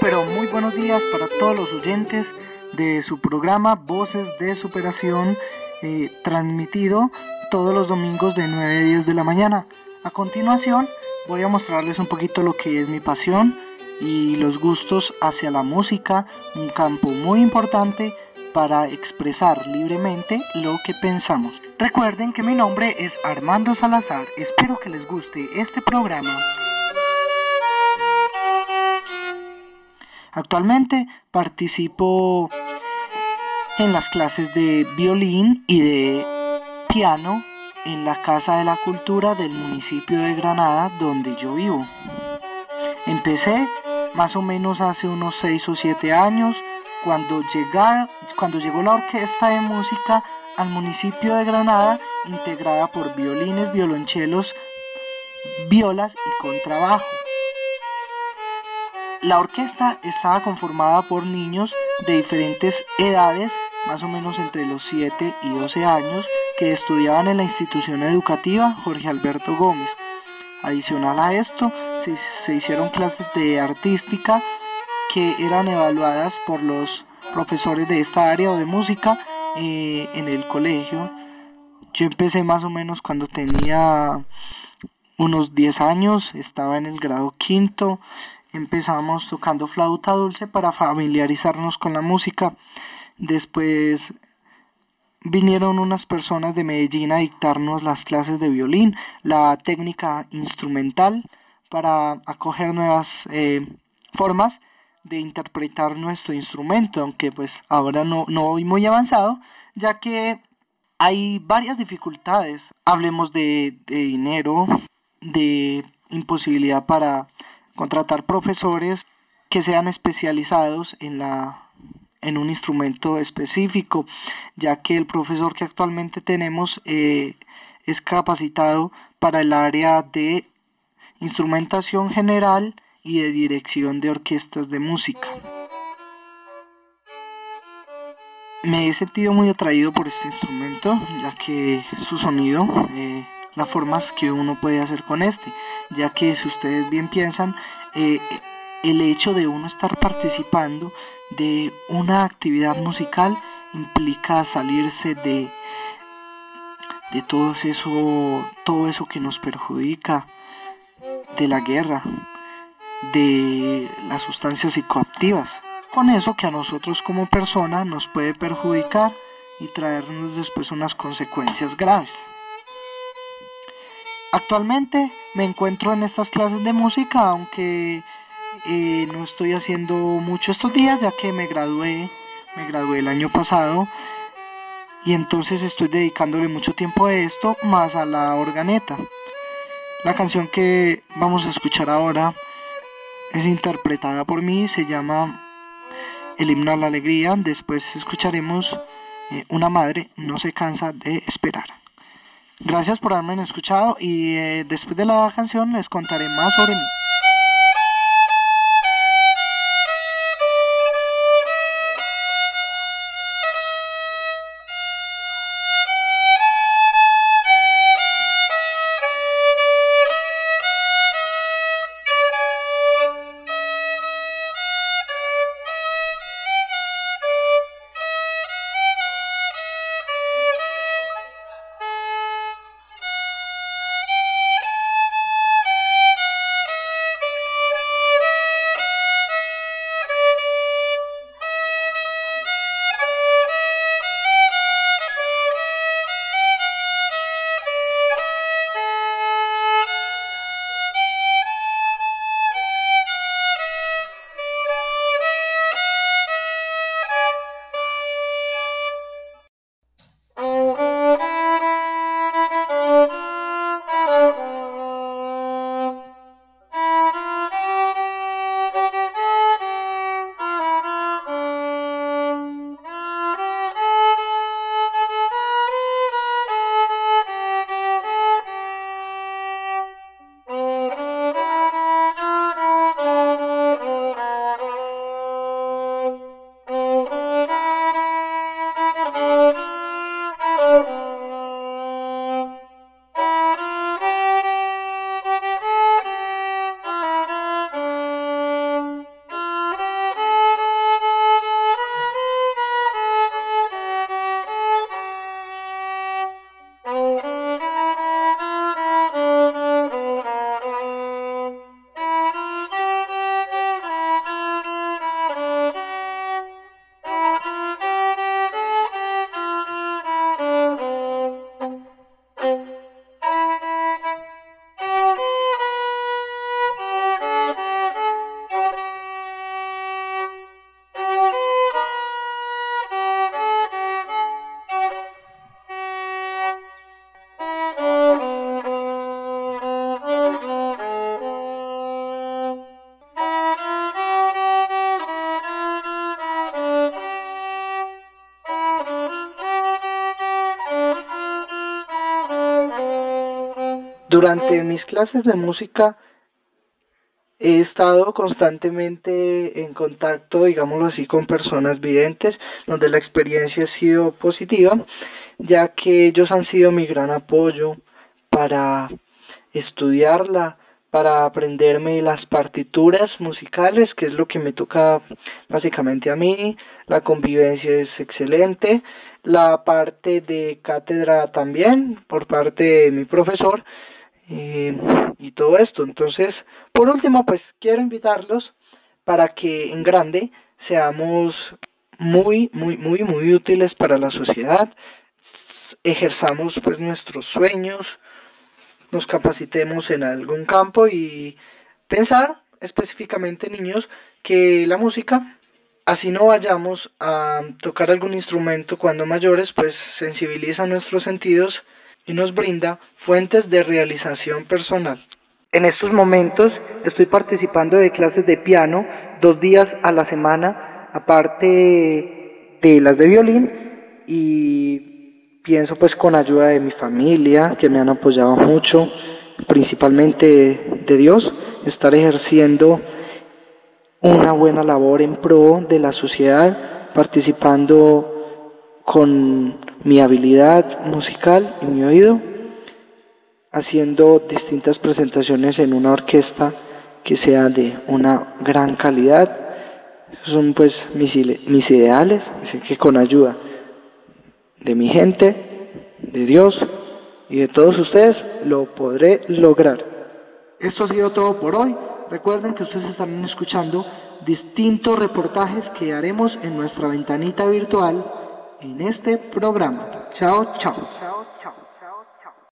pero muy buenos días para todos los oyentes de su programa Voces de Superación, eh, transmitido todos los domingos de 9 a 10 de la mañana. A continuación, voy a mostrarles un poquito lo que es mi pasión y los gustos hacia la música, un campo muy importante para expresar libremente lo que pensamos. Recuerden que mi nombre es Armando Salazar, espero que les guste este programa. Actualmente participo en las clases de violín y de piano en la Casa de la Cultura del municipio de Granada donde yo vivo. Empecé más o menos hace unos 6 o 7 años cuando, cuando llegó la orquesta de música al municipio de Granada integrada por violines, violonchelos, violas y contrabajo. La orquesta estaba conformada por niños de diferentes edades, más o menos entre los 7 y 12 años, que estudiaban en la institución educativa Jorge Alberto Gómez. Adicional a esto, se, hicieron clases de artística que eran evaluadas por los profesores de esta área o de música eh, en el colegio. Yo empecé más o menos cuando tenía unos 10 años, estaba en el grado quinto, empezamos tocando flauta dulce para familiarizarnos con la música. Después vinieron unas personas de Medellín a dictarnos las clases de violín, la técnica instrumental para acoger nuevas eh, formas de interpretar nuestro instrumento, aunque pues ahora no, no voy muy avanzado, ya que hay varias dificultades. Hablemos de, de dinero, de imposibilidad para contratar profesores que sean especializados en la en un instrumento específico, ya que el profesor que actualmente tenemos eh, es capacitado para el área de instrumentación general y de dirección de orquestas de música. Me he sentido muy atraído por este instrumento, ya que su sonido, eh, las formas que uno puede hacer con este, ya que si ustedes bien piensan, eh, el hecho de uno estar participando de una actividad musical implica salirse de de todo eso todo eso que nos perjudica de la guerra de las sustancias psicoactivas. Con eso que a nosotros como persona nos puede perjudicar y traernos después unas consecuencias graves Actualmente me encuentro en estas clases de música, aunque eh, no estoy haciendo mucho estos días, ya que me gradué, me gradué el año pasado y entonces estoy dedicándole mucho tiempo a esto, más a la organeta. La canción que vamos a escuchar ahora es interpretada por mí, se llama El himno a la alegría, después escucharemos eh, Una madre no se cansa de esperar. Gracias por haberme escuchado y eh, después de la canción les contaré más sobre mí. Durante mis clases de música he estado constantemente en contacto, digámoslo así, con personas videntes, donde la experiencia ha sido positiva, ya que ellos han sido mi gran apoyo para estudiarla, para aprenderme las partituras musicales, que es lo que me toca básicamente a mí, la convivencia es excelente, la parte de cátedra también por parte de mi profesor eh, y todo esto. Entonces, por último, pues quiero invitarlos para que en grande seamos muy, muy, muy, muy útiles para la sociedad, ejerzamos pues nuestros sueños, nos capacitemos en algún campo y pensar específicamente niños que la música así no vayamos a tocar algún instrumento cuando mayores pues sensibiliza nuestros sentidos y nos brinda fuentes de realización personal. En estos momentos estoy participando de clases de piano dos días a la semana aparte de las de violín y pienso pues con ayuda de mi familia que me han apoyado mucho, principalmente de Dios, estar ejerciendo una buena labor en pro de la sociedad, participando con mi habilidad musical y mi oído, haciendo distintas presentaciones en una orquesta que sea de una gran calidad. Esos son pues mis, mis ideales, así que con ayuda de mi gente, de Dios y de todos ustedes lo podré lograr. Esto ha sido todo por hoy. Recuerden que ustedes estarán escuchando distintos reportajes que haremos en nuestra ventanita virtual en este programa. Chao, chao.